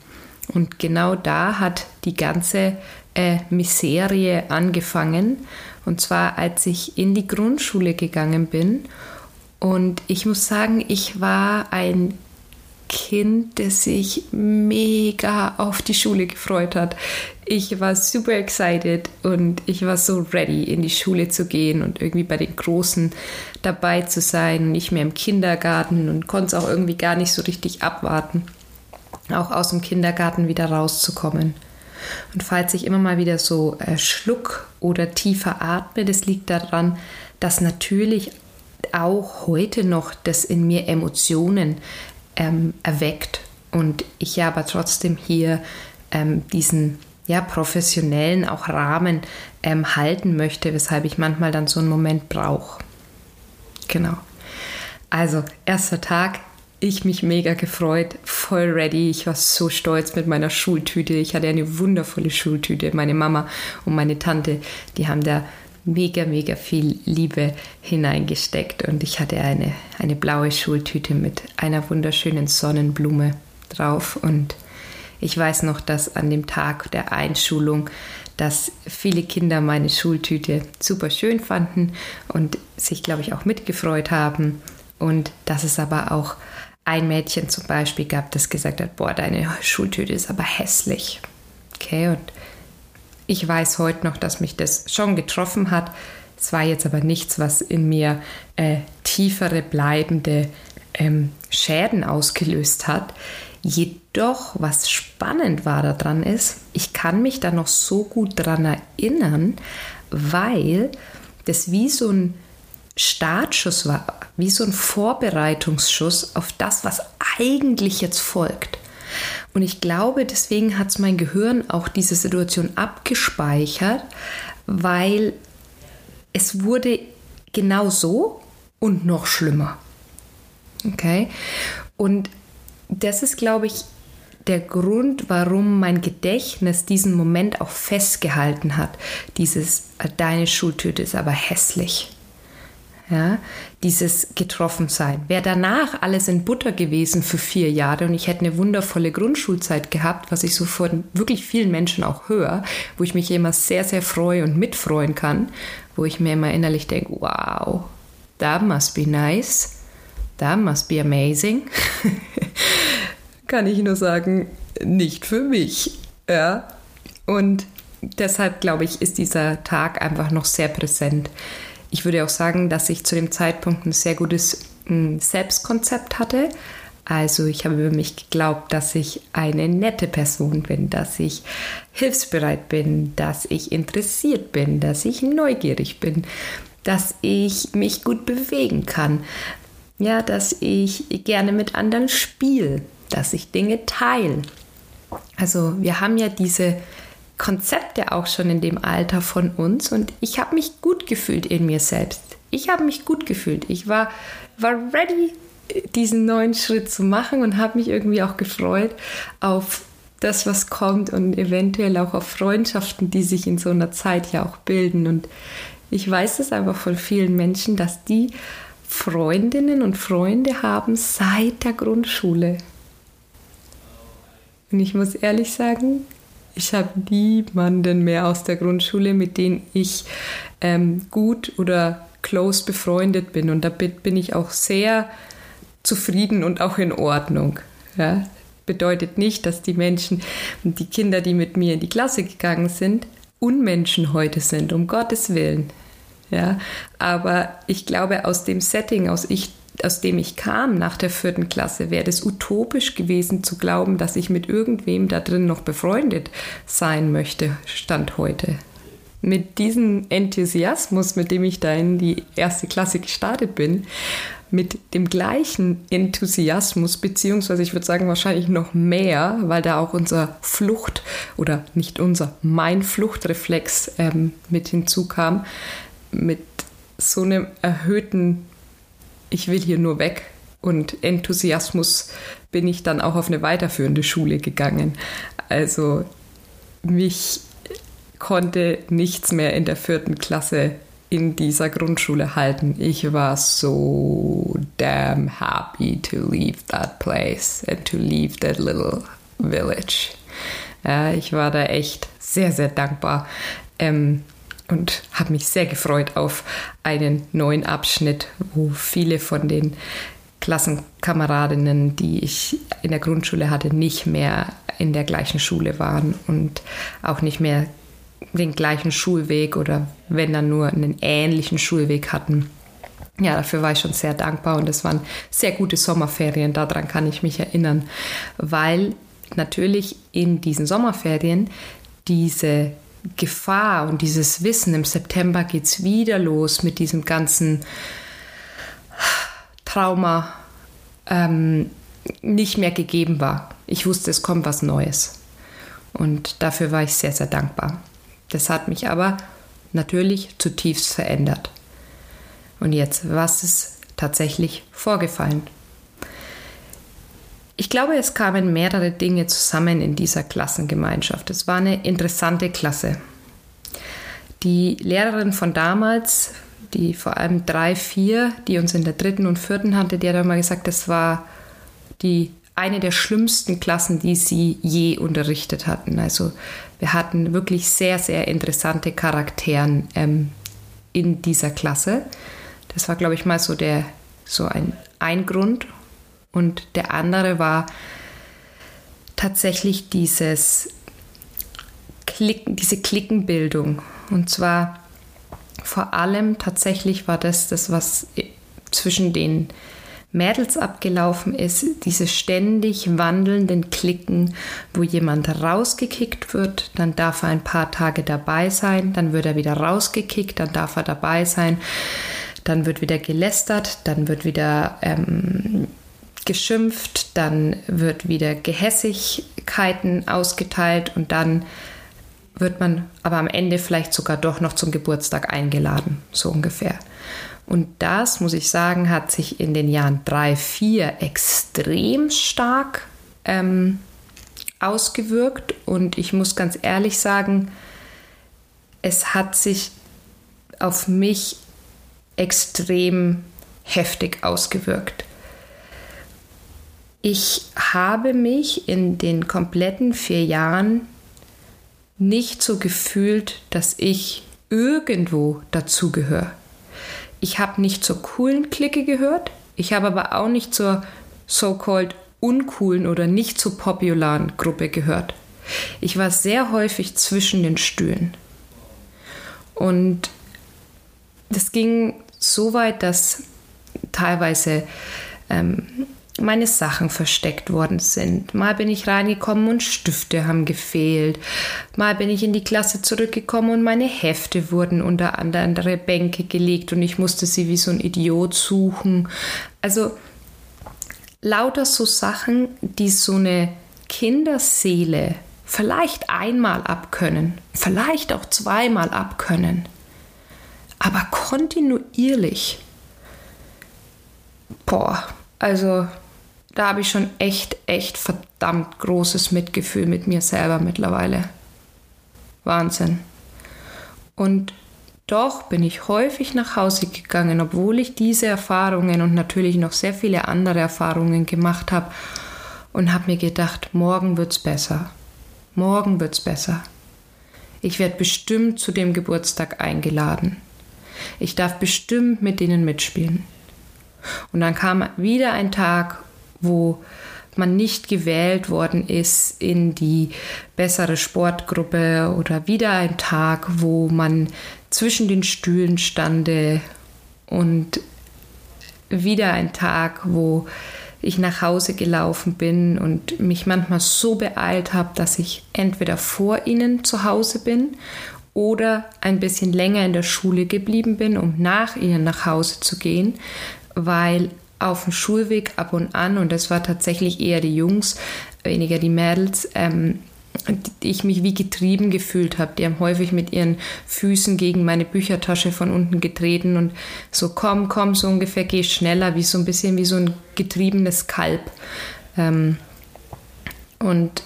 Und genau da hat die ganze äh, Miserie angefangen. Und zwar, als ich in die Grundschule gegangen bin. Und ich muss sagen, ich war ein Kind, das sich mega auf die Schule gefreut hat. Ich war super excited und ich war so ready, in die Schule zu gehen und irgendwie bei den Großen dabei zu sein, nicht mehr im Kindergarten und konnte es auch irgendwie gar nicht so richtig abwarten, auch aus dem Kindergarten wieder rauszukommen. Und falls ich immer mal wieder so äh, schluck oder tiefer atme, das liegt daran, dass natürlich auch heute noch das in mir Emotionen ähm, erweckt und ich ja aber trotzdem hier ähm, diesen ja, professionellen auch Rahmen ähm, halten möchte, weshalb ich manchmal dann so einen Moment brauche. Genau. Also, erster Tag, ich mich mega gefreut, voll ready. Ich war so stolz mit meiner Schultüte. Ich hatte eine wundervolle Schultüte. Meine Mama und meine Tante, die haben da mega, mega viel Liebe hineingesteckt und ich hatte eine, eine blaue Schultüte mit einer wunderschönen Sonnenblume drauf und ich weiß noch, dass an dem Tag der Einschulung, dass viele Kinder meine Schultüte super schön fanden und sich, glaube ich, auch mitgefreut haben und dass es aber auch ein Mädchen zum Beispiel gab, das gesagt hat, boah, deine Schultüte ist aber hässlich. Okay, und ich weiß heute noch, dass mich das schon getroffen hat. Es war jetzt aber nichts, was in mir äh, tiefere bleibende ähm, Schäden ausgelöst hat. Jedoch, was spannend war daran ist, ich kann mich da noch so gut daran erinnern, weil das wie so ein Startschuss war, wie so ein Vorbereitungsschuss auf das, was eigentlich jetzt folgt. Und ich glaube, deswegen hat es mein Gehirn auch diese Situation abgespeichert, weil es wurde genau so und noch schlimmer. Okay? Und das ist, glaube ich, der Grund, warum mein Gedächtnis diesen Moment auch festgehalten hat. Dieses, deine Schultüte ist aber hässlich ja, dieses Getroffensein. Wäre danach alles in Butter gewesen für vier Jahre und ich hätte eine wundervolle Grundschulzeit gehabt, was ich so von wirklich vielen Menschen auch höre, wo ich mich immer sehr, sehr freue und mitfreuen kann, wo ich mir immer innerlich denke, wow, that must be nice, that must be amazing. kann ich nur sagen, nicht für mich. Ja. Und deshalb glaube ich, ist dieser Tag einfach noch sehr präsent ich würde auch sagen, dass ich zu dem Zeitpunkt ein sehr gutes hm, Selbstkonzept hatte. Also ich habe über mich geglaubt, dass ich eine nette Person bin, dass ich hilfsbereit bin, dass ich interessiert bin, dass ich neugierig bin, dass ich mich gut bewegen kann, ja, dass ich gerne mit anderen spiele, dass ich Dinge teile. Also wir haben ja diese Konzepte auch schon in dem Alter von uns und ich habe mich gut gefühlt in mir selbst. Ich habe mich gut gefühlt. Ich war, war ready, diesen neuen Schritt zu machen und habe mich irgendwie auch gefreut auf das, was kommt und eventuell auch auf Freundschaften, die sich in so einer Zeit ja auch bilden. Und ich weiß es einfach von vielen Menschen, dass die Freundinnen und Freunde haben seit der Grundschule. Und ich muss ehrlich sagen, ich habe niemanden mehr aus der Grundschule, mit dem ich ähm, gut oder close befreundet bin. Und da bin ich auch sehr zufrieden und auch in Ordnung. Ja? Bedeutet nicht, dass die Menschen, die Kinder, die mit mir in die Klasse gegangen sind, Unmenschen heute sind, um Gottes Willen. Ja, aber ich glaube, aus dem Setting, aus ich aus dem ich kam nach der vierten Klasse, wäre es utopisch gewesen zu glauben, dass ich mit irgendwem da drin noch befreundet sein möchte, Stand heute. Mit diesem Enthusiasmus, mit dem ich da in die erste Klasse gestartet bin, mit dem gleichen Enthusiasmus, beziehungsweise ich würde sagen wahrscheinlich noch mehr, weil da auch unser Flucht oder nicht unser, mein Fluchtreflex ähm, mit hinzukam, mit so einem erhöhten, ich will hier nur weg und Enthusiasmus bin ich dann auch auf eine weiterführende Schule gegangen. Also mich konnte nichts mehr in der vierten Klasse in dieser Grundschule halten. Ich war so damn happy to leave that place and to leave that little village. Ja, ich war da echt sehr, sehr dankbar ähm, und habe mich sehr gefreut auf einen neuen Abschnitt, wo viele von den Klassenkameradinnen, die ich in der Grundschule hatte, nicht mehr in der gleichen Schule waren und auch nicht mehr den gleichen Schulweg oder wenn dann nur einen ähnlichen Schulweg hatten. Ja, dafür war ich schon sehr dankbar und es waren sehr gute Sommerferien, daran kann ich mich erinnern, weil natürlich in diesen Sommerferien diese Gefahr und dieses Wissen, im September geht es wieder los mit diesem ganzen Trauma, ähm, nicht mehr gegeben war. Ich wusste, es kommt was Neues. Und dafür war ich sehr, sehr dankbar. Das hat mich aber natürlich zutiefst verändert. Und jetzt, was ist tatsächlich vorgefallen? Ich glaube, es kamen mehrere Dinge zusammen in dieser Klassengemeinschaft. Es war eine interessante Klasse. Die Lehrerin von damals, die vor allem drei, vier, die uns in der dritten und vierten hatte, die hat einmal gesagt, das war die eine der schlimmsten Klassen, die sie je unterrichtet hatten. Also wir hatten wirklich sehr, sehr interessante Charakteren ähm, in dieser Klasse. Das war, glaube ich, mal so der so ein, ein Grund. Und der andere war tatsächlich dieses Klicken, diese Klickenbildung. Und zwar vor allem tatsächlich war das das, was zwischen den Mädels abgelaufen ist, diese ständig wandelnden Klicken, wo jemand rausgekickt wird, dann darf er ein paar Tage dabei sein, dann wird er wieder rausgekickt, dann darf er dabei sein, dann wird wieder gelästert, dann wird wieder ähm, geschimpft, dann wird wieder Gehässigkeiten ausgeteilt und dann wird man aber am Ende vielleicht sogar doch noch zum Geburtstag eingeladen, so ungefähr. Und das, muss ich sagen, hat sich in den Jahren 3, 4 extrem stark ähm, ausgewirkt. Und ich muss ganz ehrlich sagen, es hat sich auf mich extrem heftig ausgewirkt. Ich habe mich in den kompletten vier Jahren nicht so gefühlt, dass ich irgendwo dazugehöre. Ich habe nicht zur coolen Clique gehört, ich habe aber auch nicht zur so-called uncoolen oder nicht so popularen Gruppe gehört. Ich war sehr häufig zwischen den Stühlen. Und das ging so weit, dass teilweise ähm, meine Sachen versteckt worden sind. Mal bin ich reingekommen und Stifte haben gefehlt. Mal bin ich in die Klasse zurückgekommen und meine Hefte wurden unter andere Bänke gelegt und ich musste sie wie so ein Idiot suchen. Also lauter so Sachen, die so eine Kinderseele vielleicht einmal abkönnen, vielleicht auch zweimal abkönnen, aber kontinuierlich. Boah, also da habe ich schon echt, echt verdammt großes Mitgefühl mit mir selber mittlerweile. Wahnsinn. Und doch bin ich häufig nach Hause gegangen, obwohl ich diese Erfahrungen und natürlich noch sehr viele andere Erfahrungen gemacht habe und habe mir gedacht, morgen wird's besser. Morgen wird's besser. Ich werde bestimmt zu dem Geburtstag eingeladen. Ich darf bestimmt mit denen mitspielen. Und dann kam wieder ein Tag wo man nicht gewählt worden ist in die bessere Sportgruppe oder wieder ein Tag, wo man zwischen den Stühlen stande und wieder ein Tag, wo ich nach Hause gelaufen bin und mich manchmal so beeilt habe, dass ich entweder vor ihnen zu Hause bin oder ein bisschen länger in der Schule geblieben bin, um nach ihnen nach Hause zu gehen, weil auf dem Schulweg ab und an, und das war tatsächlich eher die Jungs, weniger die Mädels, ähm, ich mich wie getrieben gefühlt habe. Die haben häufig mit ihren Füßen gegen meine Büchertasche von unten getreten und so komm, komm, so ungefähr, geh schneller, wie so ein bisschen wie so ein getriebenes Kalb. Ähm, und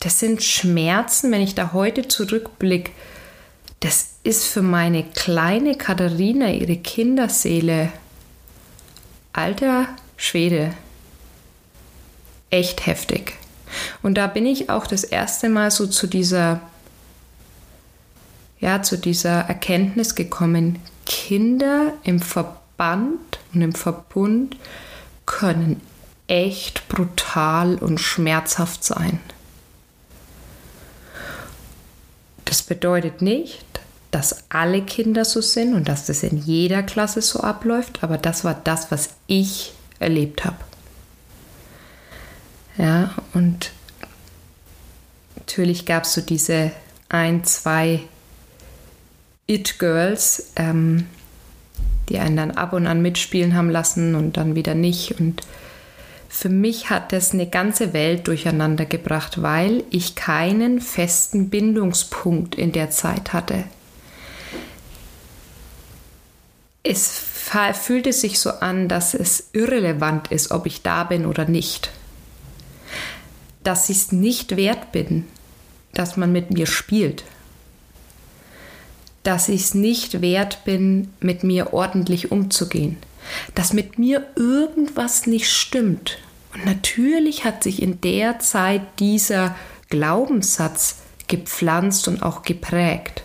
das sind Schmerzen, wenn ich da heute zurückblicke, das ist für meine kleine Katharina, ihre Kinderseele, alter Schwede, echt heftig. Und da bin ich auch das erste Mal so zu dieser, ja, zu dieser Erkenntnis gekommen, Kinder im Verband und im Verbund können echt brutal und schmerzhaft sein. Das bedeutet nicht, dass alle Kinder so sind und dass das in jeder Klasse so abläuft, aber das war das, was ich erlebt habe. Ja, und natürlich gab es so diese ein, zwei It-Girls, ähm, die einen dann ab und an mitspielen haben lassen und dann wieder nicht. Und für mich hat das eine ganze Welt durcheinander gebracht, weil ich keinen festen Bindungspunkt in der Zeit hatte. Es fühlte sich so an, dass es irrelevant ist, ob ich da bin oder nicht dass ich es nicht wert bin, dass man mit mir spielt. Dass ich es nicht wert bin, mit mir ordentlich umzugehen. Dass mit mir irgendwas nicht stimmt. Und natürlich hat sich in der Zeit dieser Glaubenssatz gepflanzt und auch geprägt.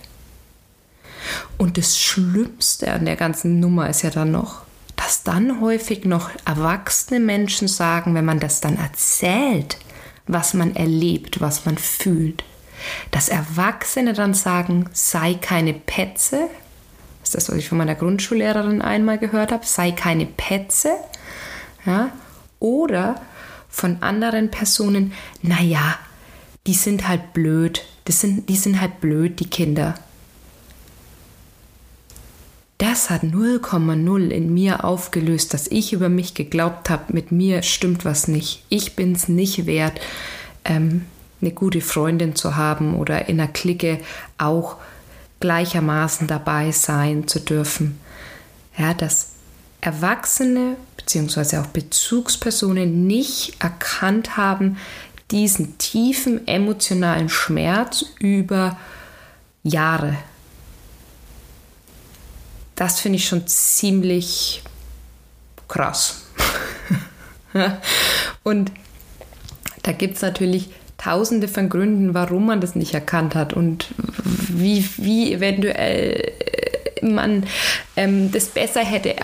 Und das Schlimmste an der ganzen Nummer ist ja dann noch, dass dann häufig noch erwachsene Menschen sagen, wenn man das dann erzählt, was man erlebt, was man fühlt. Dass Erwachsene dann sagen, sei keine Petze, das ist das, was ich von meiner Grundschullehrerin einmal gehört habe, sei keine Petze, ja, oder von anderen Personen, naja, die sind halt blöd, das sind, die sind halt blöd, die Kinder das hat 0,0 in mir aufgelöst, dass ich über mich geglaubt habe, mit mir stimmt was nicht. Ich bin es nicht wert, ähm, eine gute Freundin zu haben oder in einer Clique auch gleichermaßen dabei sein zu dürfen. Ja, dass Erwachsene bzw. auch Bezugspersonen nicht erkannt haben, diesen tiefen emotionalen Schmerz über Jahre das finde ich schon ziemlich krass. und da gibt es natürlich tausende von Gründen, warum man das nicht erkannt hat und wie, wie eventuell äh, man ähm, das besser hätte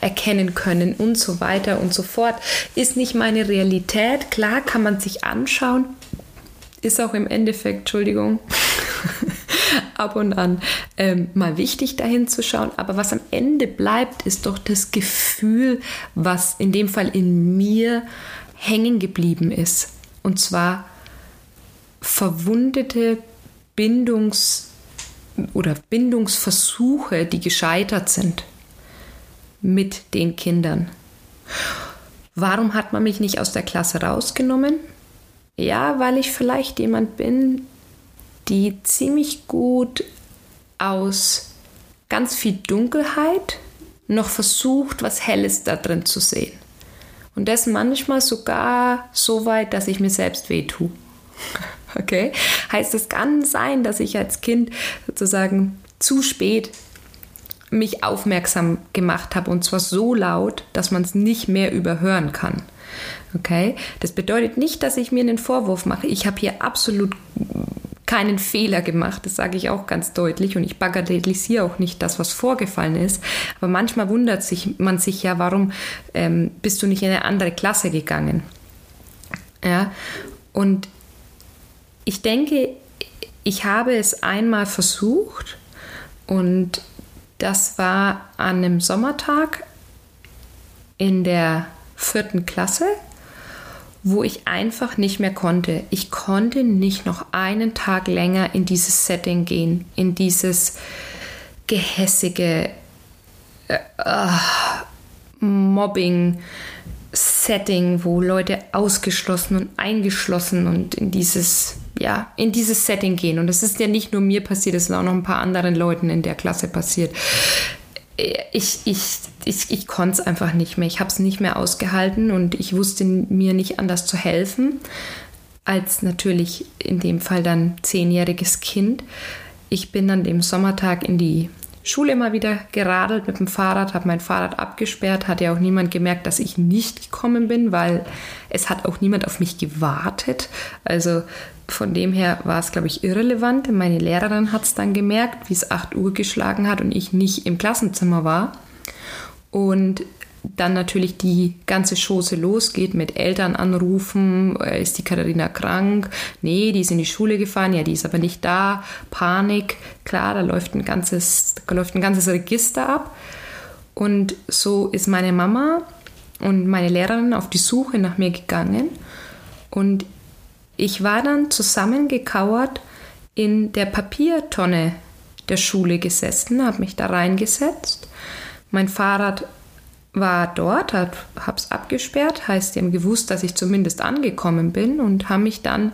erkennen können und so weiter und so fort. Ist nicht meine Realität. Klar kann man sich anschauen. Ist auch im Endeffekt, Entschuldigung, ab und an ähm, mal wichtig dahin zu schauen. Aber was am Ende bleibt, ist doch das Gefühl, was in dem Fall in mir hängen geblieben ist. Und zwar verwundete Bindungs- oder Bindungsversuche, die gescheitert sind mit den Kindern. Warum hat man mich nicht aus der Klasse rausgenommen? Ja, weil ich vielleicht jemand bin, die ziemlich gut aus ganz viel Dunkelheit noch versucht, was Helles da drin zu sehen. Und das manchmal sogar so weit, dass ich mir selbst wehtue. Okay? Heißt, es kann sein, dass ich als Kind sozusagen zu spät mich aufmerksam gemacht habe und zwar so laut, dass man es nicht mehr überhören kann. Okay? Das bedeutet nicht, dass ich mir einen Vorwurf mache. Ich habe hier absolut keinen Fehler gemacht, das sage ich auch ganz deutlich und ich bagatellisiere auch nicht das, was vorgefallen ist. Aber manchmal wundert sich man sich ja, warum ähm, bist du nicht in eine andere Klasse gegangen? Ja, und ich denke, ich habe es einmal versucht und das war an einem Sommertag in der vierten Klasse wo ich einfach nicht mehr konnte. Ich konnte nicht noch einen Tag länger in dieses Setting gehen, in dieses gehässige, äh, uh, Mobbing, Setting, wo Leute ausgeschlossen und eingeschlossen und in dieses, ja, in dieses Setting gehen. Und das ist ja nicht nur mir passiert, es ist auch noch ein paar anderen Leuten in der Klasse passiert. Ich, ich, ich, ich konnte es einfach nicht mehr. Ich habe es nicht mehr ausgehalten und ich wusste mir nicht anders zu helfen, als natürlich in dem Fall dann zehnjähriges Kind. Ich bin an dem Sommertag in die Schule immer wieder geradelt mit dem Fahrrad, habe mein Fahrrad abgesperrt, hat ja auch niemand gemerkt, dass ich nicht gekommen bin, weil es hat auch niemand auf mich gewartet. Also von dem her war es, glaube ich, irrelevant. Meine Lehrerin hat es dann gemerkt, wie es 8 Uhr geschlagen hat und ich nicht im Klassenzimmer war. Und dann natürlich die ganze Chose losgeht mit Eltern anrufen, äh, ist die Katharina krank? Nee, die ist in die Schule gefahren, ja, die ist aber nicht da. Panik, klar, da läuft ein ganzes, da läuft ein ganzes Register ab. Und so ist meine Mama und meine Lehrerin auf die Suche nach mir gegangen. Und ich war dann zusammengekauert in der Papiertonne der Schule gesessen, habe mich da reingesetzt. Mein Fahrrad war dort, habe es abgesperrt, heißt, die haben gewusst, dass ich zumindest angekommen bin und haben mich dann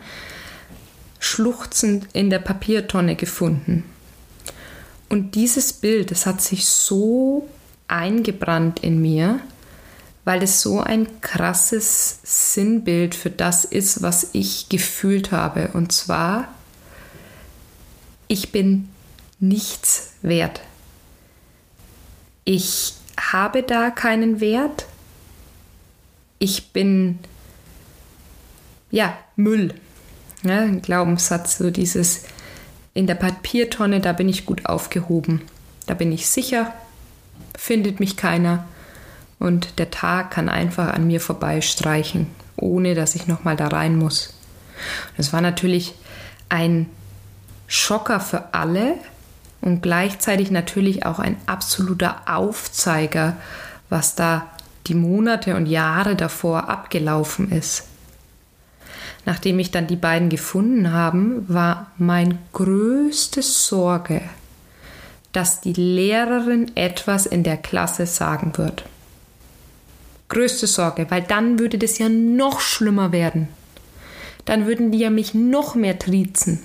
schluchzend in der Papiertonne gefunden. Und dieses Bild, das hat sich so eingebrannt in mir, weil es so ein krasses Sinnbild für das ist, was ich gefühlt habe. Und zwar, ich bin nichts wert. Ich habe da keinen Wert. Ich bin ja Müll. Ja, ein Glaubenssatz, so dieses in der Papiertonne, da bin ich gut aufgehoben. Da bin ich sicher, findet mich keiner und der Tag kann einfach an mir vorbeistreichen, ohne dass ich nochmal da rein muss. Das war natürlich ein Schocker für alle, und gleichzeitig natürlich auch ein absoluter Aufzeiger, was da die Monate und Jahre davor abgelaufen ist. Nachdem ich dann die beiden gefunden haben, war mein größte Sorge, dass die Lehrerin etwas in der Klasse sagen wird. Größte Sorge, weil dann würde das ja noch schlimmer werden. Dann würden die ja mich noch mehr triezen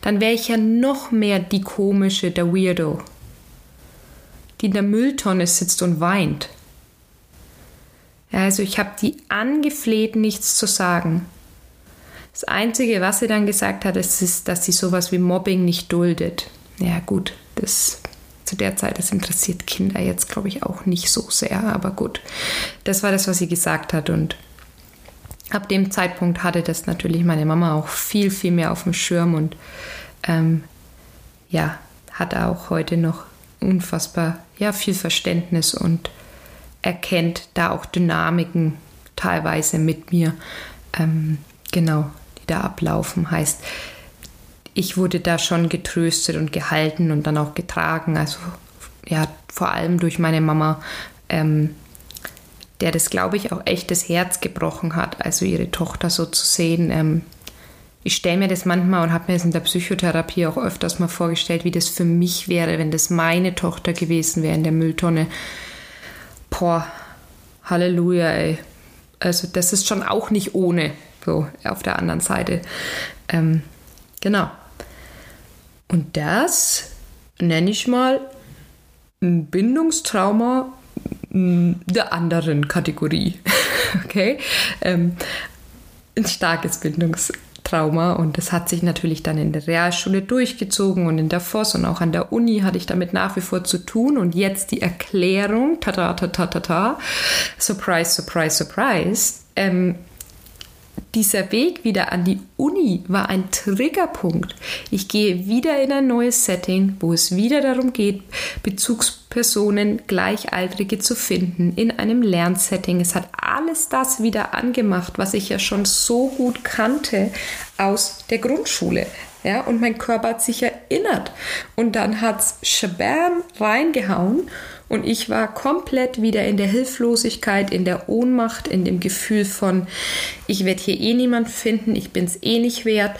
dann wäre ich ja noch mehr die komische, der Weirdo, die in der Mülltonne sitzt und weint. Also ich habe die angefleht, nichts zu sagen. Das Einzige, was sie dann gesagt hat, ist, dass sie sowas wie Mobbing nicht duldet. Ja gut, das zu der Zeit, das interessiert Kinder jetzt, glaube ich, auch nicht so sehr, aber gut. Das war das, was sie gesagt hat und ab dem Zeitpunkt hatte das natürlich meine Mama auch viel, viel mehr auf dem Schirm und ähm, ja, hat auch heute noch unfassbar ja, viel Verständnis und erkennt da auch Dynamiken teilweise mit mir, ähm, genau, die da ablaufen. Heißt, ich wurde da schon getröstet und gehalten und dann auch getragen. Also ja, vor allem durch meine Mama, ähm, der das, glaube ich, auch echt das Herz gebrochen hat, also ihre Tochter so zu sehen. Ähm, ich stelle mir das manchmal und habe mir das in der Psychotherapie auch öfters mal vorgestellt, wie das für mich wäre, wenn das meine Tochter gewesen wäre in der Mülltonne. Boah, Halleluja, ey. Also das ist schon auch nicht ohne, so auf der anderen Seite. Ähm, genau. Und das nenne ich mal ein Bindungstrauma der anderen Kategorie. okay? Ähm, ein starkes Bindungstrauma und das hat sich natürlich dann in der Realschule durchgezogen und in der Voss und auch an der Uni hatte ich damit nach wie vor zu tun und jetzt die Erklärung, ta ta ta ta ta, ta surprise, surprise, surprise, ähm, dieser Weg wieder an die Uni war ein Triggerpunkt. Ich gehe wieder in ein neues Setting, wo es wieder darum geht, Bezugspersonen, Gleichaltrige zu finden in einem Lernsetting. Es hat alles das wieder angemacht, was ich ja schon so gut kannte aus der Grundschule. Ja, und mein Körper hat sich erinnert. Und dann hat es Shabam reingehauen und ich war komplett wieder in der Hilflosigkeit, in der Ohnmacht, in dem Gefühl von, ich werde hier eh niemand finden, ich bin es eh nicht wert.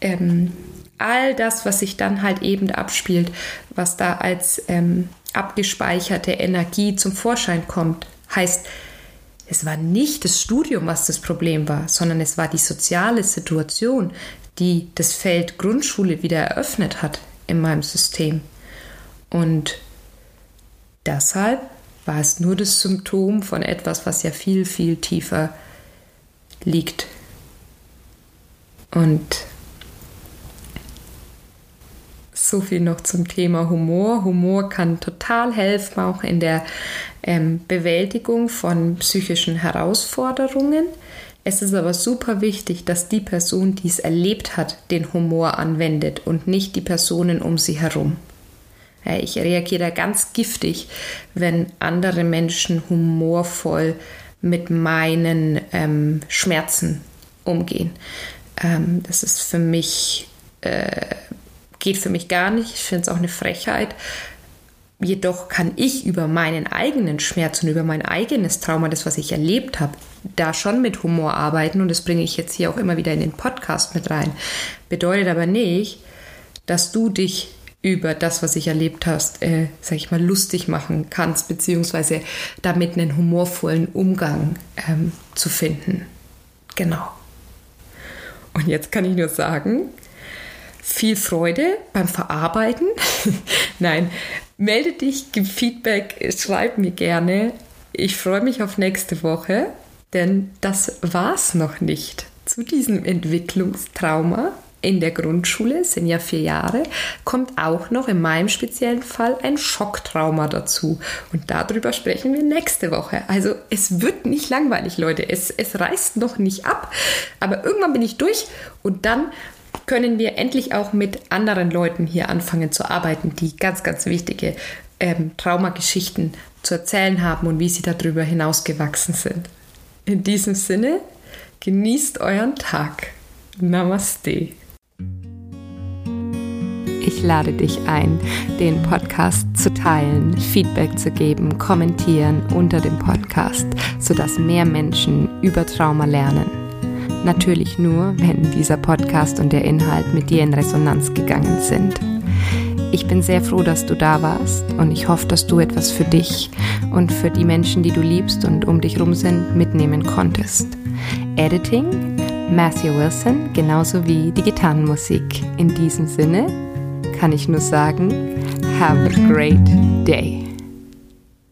Ähm, all das, was sich dann halt eben abspielt, was da als ähm, abgespeicherte Energie zum Vorschein kommt. Heißt, es war nicht das Studium, was das Problem war, sondern es war die soziale Situation, die das Feld Grundschule wieder eröffnet hat in meinem System. Und deshalb war es nur das Symptom von etwas, was ja viel, viel tiefer liegt. Und so viel noch zum Thema Humor. Humor kann total helfen, auch in der ähm, Bewältigung von psychischen Herausforderungen. Es ist aber super wichtig, dass die Person, die es erlebt hat, den Humor anwendet und nicht die Personen um sie herum. Ich reagiere ganz giftig, wenn andere Menschen humorvoll mit meinen ähm, Schmerzen umgehen. Ähm, das ist für mich, äh, geht für mich gar nicht. Ich finde es auch eine Frechheit. Jedoch kann ich über meinen eigenen Schmerz und über mein eigenes Trauma, das, was ich erlebt habe, da schon mit Humor arbeiten. Und das bringe ich jetzt hier auch immer wieder in den Podcast mit rein. Bedeutet aber nicht, dass du dich über das, was ich erlebt hast, äh, sag ich mal, lustig machen kannst, beziehungsweise damit einen humorvollen Umgang ähm, zu finden. Genau. Und jetzt kann ich nur sagen, viel Freude beim Verarbeiten. Nein, melde dich, gib Feedback, schreib mir gerne. Ich freue mich auf nächste Woche, denn das war's noch nicht zu diesem Entwicklungstrauma in der Grundschule, sind ja vier Jahre, kommt auch noch in meinem speziellen Fall ein Schocktrauma dazu. Und darüber sprechen wir nächste Woche. Also es wird nicht langweilig, Leute. Es, es reißt noch nicht ab. Aber irgendwann bin ich durch und dann können wir endlich auch mit anderen Leuten hier anfangen zu arbeiten, die ganz, ganz wichtige ähm, Traumageschichten zu erzählen haben und wie sie darüber hinausgewachsen sind. In diesem Sinne, genießt euren Tag. Namaste. Ich lade dich ein, den Podcast zu teilen, Feedback zu geben, kommentieren unter dem Podcast, sodass mehr Menschen über Trauma lernen. Natürlich nur, wenn dieser Podcast und der Inhalt mit dir in Resonanz gegangen sind. Ich bin sehr froh, dass du da warst und ich hoffe, dass du etwas für dich und für die Menschen, die du liebst und um dich rum sind, mitnehmen konntest. Editing Matthew Wilson, genauso wie die Gitarrenmusik. In diesem Sinne, kann ich nur sagen, have a great day.